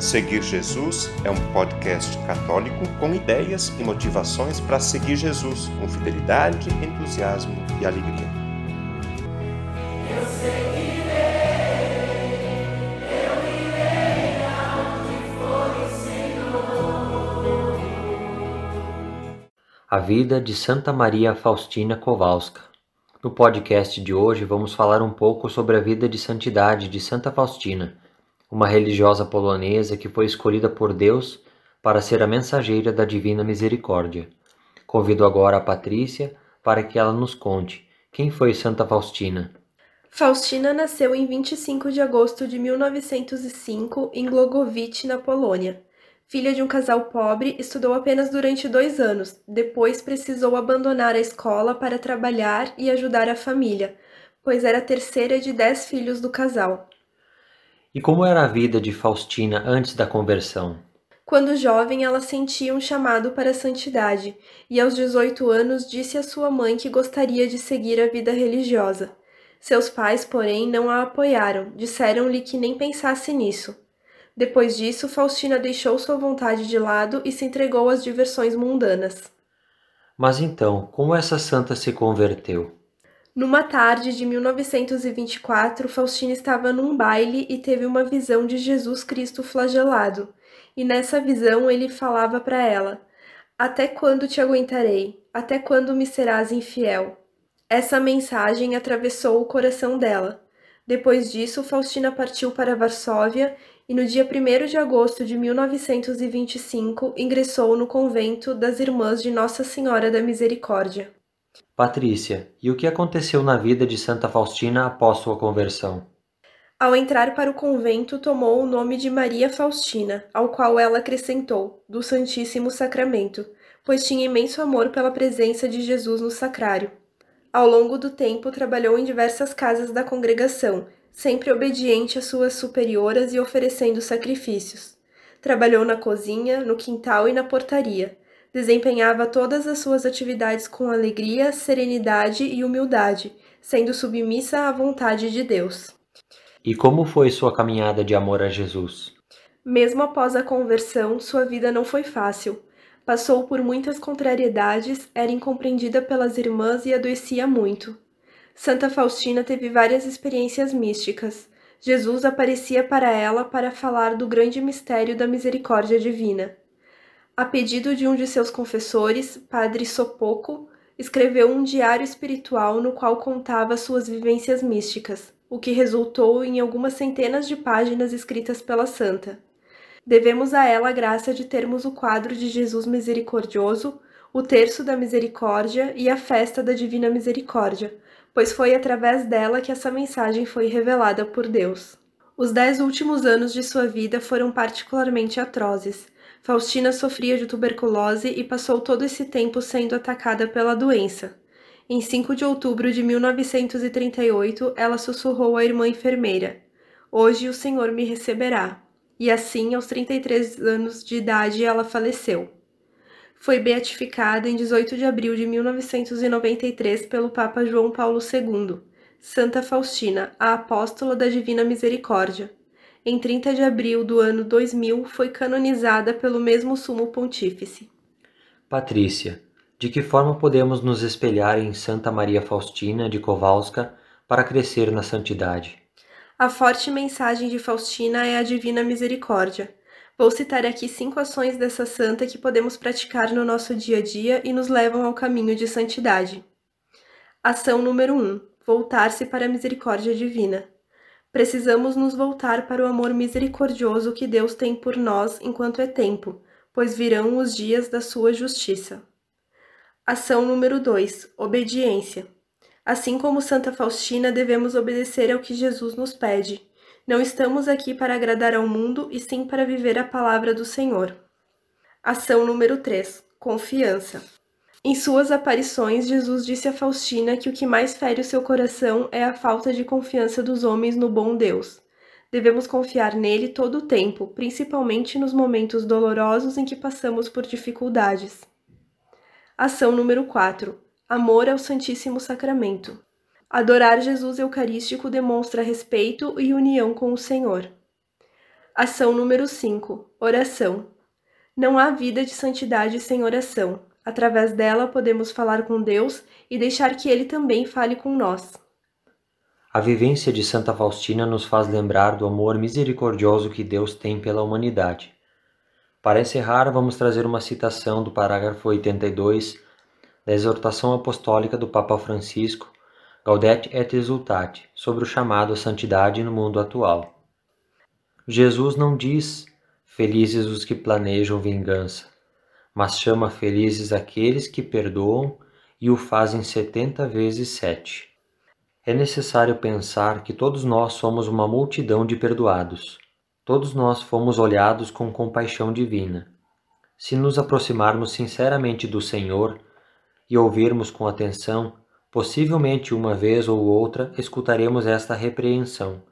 Seguir Jesus é um podcast católico com ideias e motivações para seguir Jesus com fidelidade, entusiasmo e alegria. Eu seguirei, eu irei for o Senhor. A vida de Santa Maria Faustina Kowalska. No podcast de hoje vamos falar um pouco sobre a vida de santidade de Santa Faustina uma religiosa polonesa que foi escolhida por Deus para ser a mensageira da Divina Misericórdia. Convido agora a Patrícia para que ela nos conte quem foi Santa Faustina. Faustina nasceu em 25 de agosto de 1905 em Glogowicz, na Polônia. Filha de um casal pobre, estudou apenas durante dois anos, depois precisou abandonar a escola para trabalhar e ajudar a família, pois era a terceira de dez filhos do casal. E como era a vida de Faustina antes da conversão? Quando jovem, ela sentia um chamado para a santidade, e aos 18 anos disse à sua mãe que gostaria de seguir a vida religiosa. Seus pais, porém, não a apoiaram, disseram-lhe que nem pensasse nisso. Depois disso, Faustina deixou sua vontade de lado e se entregou às diversões mundanas. Mas então, como essa santa se converteu? Numa tarde de 1924, Faustina estava num baile e teve uma visão de Jesus Cristo flagelado. E nessa visão ele falava para ela: Até quando te aguentarei? Até quando me serás infiel? Essa mensagem atravessou o coração dela. Depois disso, Faustina partiu para Varsóvia e no dia 1 de agosto de 1925 ingressou no convento das Irmãs de Nossa Senhora da Misericórdia. Patrícia, e o que aconteceu na vida de Santa Faustina após sua conversão? Ao entrar para o convento, tomou o nome de Maria Faustina, ao qual ela acrescentou, do Santíssimo Sacramento, pois tinha imenso amor pela presença de Jesus no sacrário. Ao longo do tempo, trabalhou em diversas casas da congregação, sempre obediente às suas superioras e oferecendo sacrifícios. Trabalhou na cozinha, no quintal e na portaria desempenhava todas as suas atividades com alegria, serenidade e humildade, sendo submissa à vontade de Deus. E como foi sua caminhada de amor a Jesus? Mesmo após a conversão, sua vida não foi fácil. Passou por muitas contrariedades, era incompreendida pelas irmãs e adoecia muito. Santa Faustina teve várias experiências místicas. Jesus aparecia para ela para falar do grande mistério da misericórdia divina. A pedido de um de seus confessores, Padre Sopoco, escreveu um diário espiritual no qual contava suas vivências místicas, o que resultou em algumas centenas de páginas escritas pela santa. Devemos a ela a graça de termos o quadro de Jesus misericordioso, o terço da misericórdia e a festa da divina misericórdia, pois foi através dela que essa mensagem foi revelada por Deus. Os dez últimos anos de sua vida foram particularmente atrozes. Faustina sofria de tuberculose e passou todo esse tempo sendo atacada pela doença. Em 5 de outubro de 1938, ela sussurrou à irmã enfermeira: Hoje o Senhor me receberá. E assim, aos 33 anos de idade, ela faleceu. Foi beatificada em 18 de abril de 1993 pelo Papa João Paulo II, Santa Faustina, a apóstola da Divina Misericórdia em 30 de abril do ano 2000, foi canonizada pelo mesmo Sumo Pontífice. Patrícia, de que forma podemos nos espelhar em Santa Maria Faustina de Kowalska para crescer na santidade? A forte mensagem de Faustina é a divina misericórdia. Vou citar aqui cinco ações dessa santa que podemos praticar no nosso dia a dia e nos levam ao caminho de santidade. Ação número 1: um, voltar-se para a misericórdia divina. Precisamos nos voltar para o amor misericordioso que Deus tem por nós enquanto é tempo, pois virão os dias da sua justiça. Ação número 2: Obediência. Assim como Santa Faustina, devemos obedecer ao que Jesus nos pede. Não estamos aqui para agradar ao mundo, e sim para viver a palavra do Senhor. Ação número 3: Confiança. Em suas aparições, Jesus disse a Faustina que o que mais fere o seu coração é a falta de confiança dos homens no bom Deus. Devemos confiar nele todo o tempo, principalmente nos momentos dolorosos em que passamos por dificuldades. Ação número 4: Amor ao Santíssimo Sacramento. Adorar Jesus Eucarístico demonstra respeito e união com o Senhor. Ação número 5: Oração. Não há vida de santidade sem oração. Através dela podemos falar com Deus e deixar que Ele também fale com nós. A vivência de Santa Faustina nos faz lembrar do amor misericordioso que Deus tem pela humanidade. Para encerrar, vamos trazer uma citação do parágrafo 82 da exortação apostólica do Papa Francisco, Gaudete et Exultate, sobre o chamado à santidade no mundo atual. Jesus não diz felizes os que planejam vingança, mas chama felizes aqueles que perdoam e o fazem setenta vezes sete. É necessário pensar que todos nós somos uma multidão de perdoados. Todos nós fomos olhados com compaixão divina. Se nos aproximarmos sinceramente do Senhor e ouvirmos com atenção, possivelmente uma vez ou outra escutaremos esta repreensão.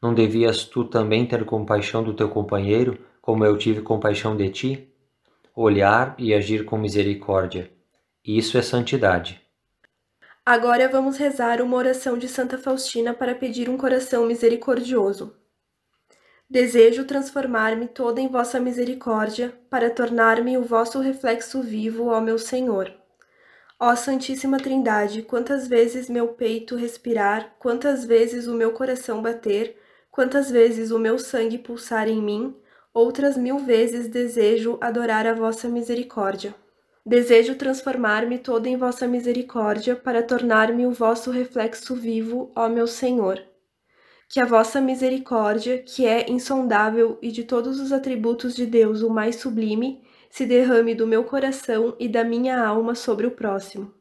Não devias tu também ter compaixão do teu companheiro, como eu tive compaixão de ti? Olhar e agir com misericórdia. Isso é santidade. Agora vamos rezar uma oração de Santa Faustina para pedir um coração misericordioso. Desejo transformar-me toda em vossa misericórdia, para tornar-me o vosso reflexo vivo, ó meu Senhor. Ó Santíssima Trindade, quantas vezes meu peito respirar, quantas vezes o meu coração bater, quantas vezes o meu sangue pulsar em mim, outras mil vezes desejo adorar a vossa misericórdia. Desejo transformar-me toda em vossa misericórdia, para tornar-me o vosso reflexo vivo, ó meu Senhor que a vossa misericórdia, que é insondável e de todos os atributos de Deus o mais sublime, se derrame do meu coração e da minha alma sobre o próximo.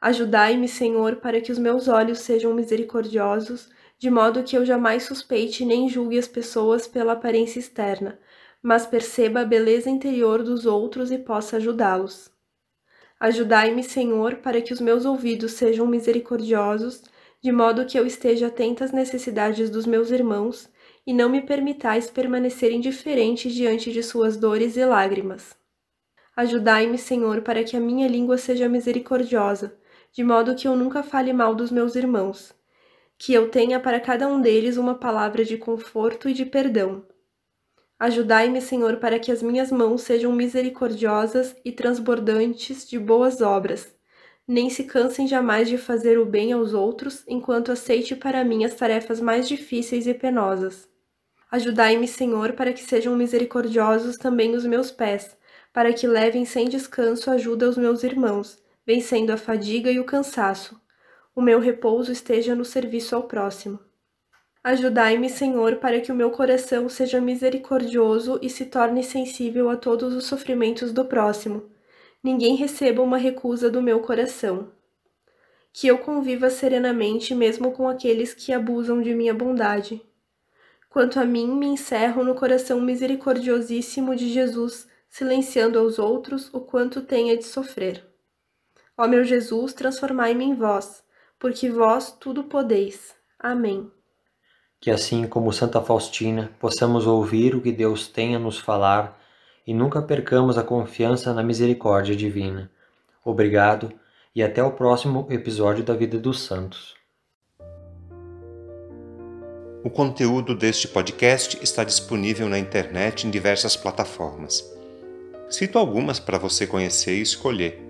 Ajudai-me, Senhor, para que os meus olhos sejam misericordiosos, de modo que eu jamais suspeite nem julgue as pessoas pela aparência externa, mas perceba a beleza interior dos outros e possa ajudá-los. Ajudai-me, Senhor, para que os meus ouvidos sejam misericordiosos de modo que eu esteja atenta às necessidades dos meus irmãos e não me permitais permanecer indiferente diante de suas dores e lágrimas. Ajudai-me, Senhor, para que a minha língua seja misericordiosa, de modo que eu nunca fale mal dos meus irmãos, que eu tenha para cada um deles uma palavra de conforto e de perdão. Ajudai-me, Senhor, para que as minhas mãos sejam misericordiosas e transbordantes de boas obras nem se cansem jamais de fazer o bem aos outros, enquanto aceite para mim as tarefas mais difíceis e penosas. Ajudai-me, Senhor, para que sejam misericordiosos também os meus pés, para que levem sem descanso ajuda aos meus irmãos, vencendo a fadiga e o cansaço. O meu repouso esteja no serviço ao próximo. Ajudai-me, Senhor, para que o meu coração seja misericordioso e se torne sensível a todos os sofrimentos do próximo ninguém receba uma recusa do meu coração. Que eu conviva serenamente mesmo com aqueles que abusam de minha bondade. Quanto a mim, me encerro no coração misericordiosíssimo de Jesus, silenciando aos outros o quanto tenha de sofrer. Ó meu Jesus, transformai-me em vós, porque vós tudo podeis. Amém. Que assim como Santa Faustina, possamos ouvir o que Deus tem a nos falar e nunca percamos a confiança na misericórdia divina. Obrigado e até o próximo episódio da Vida dos Santos. O conteúdo deste podcast está disponível na internet em diversas plataformas. Cito algumas para você conhecer e escolher: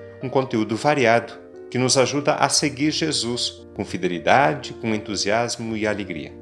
um conteúdo variado que nos ajuda a seguir Jesus com fidelidade, com entusiasmo e alegria.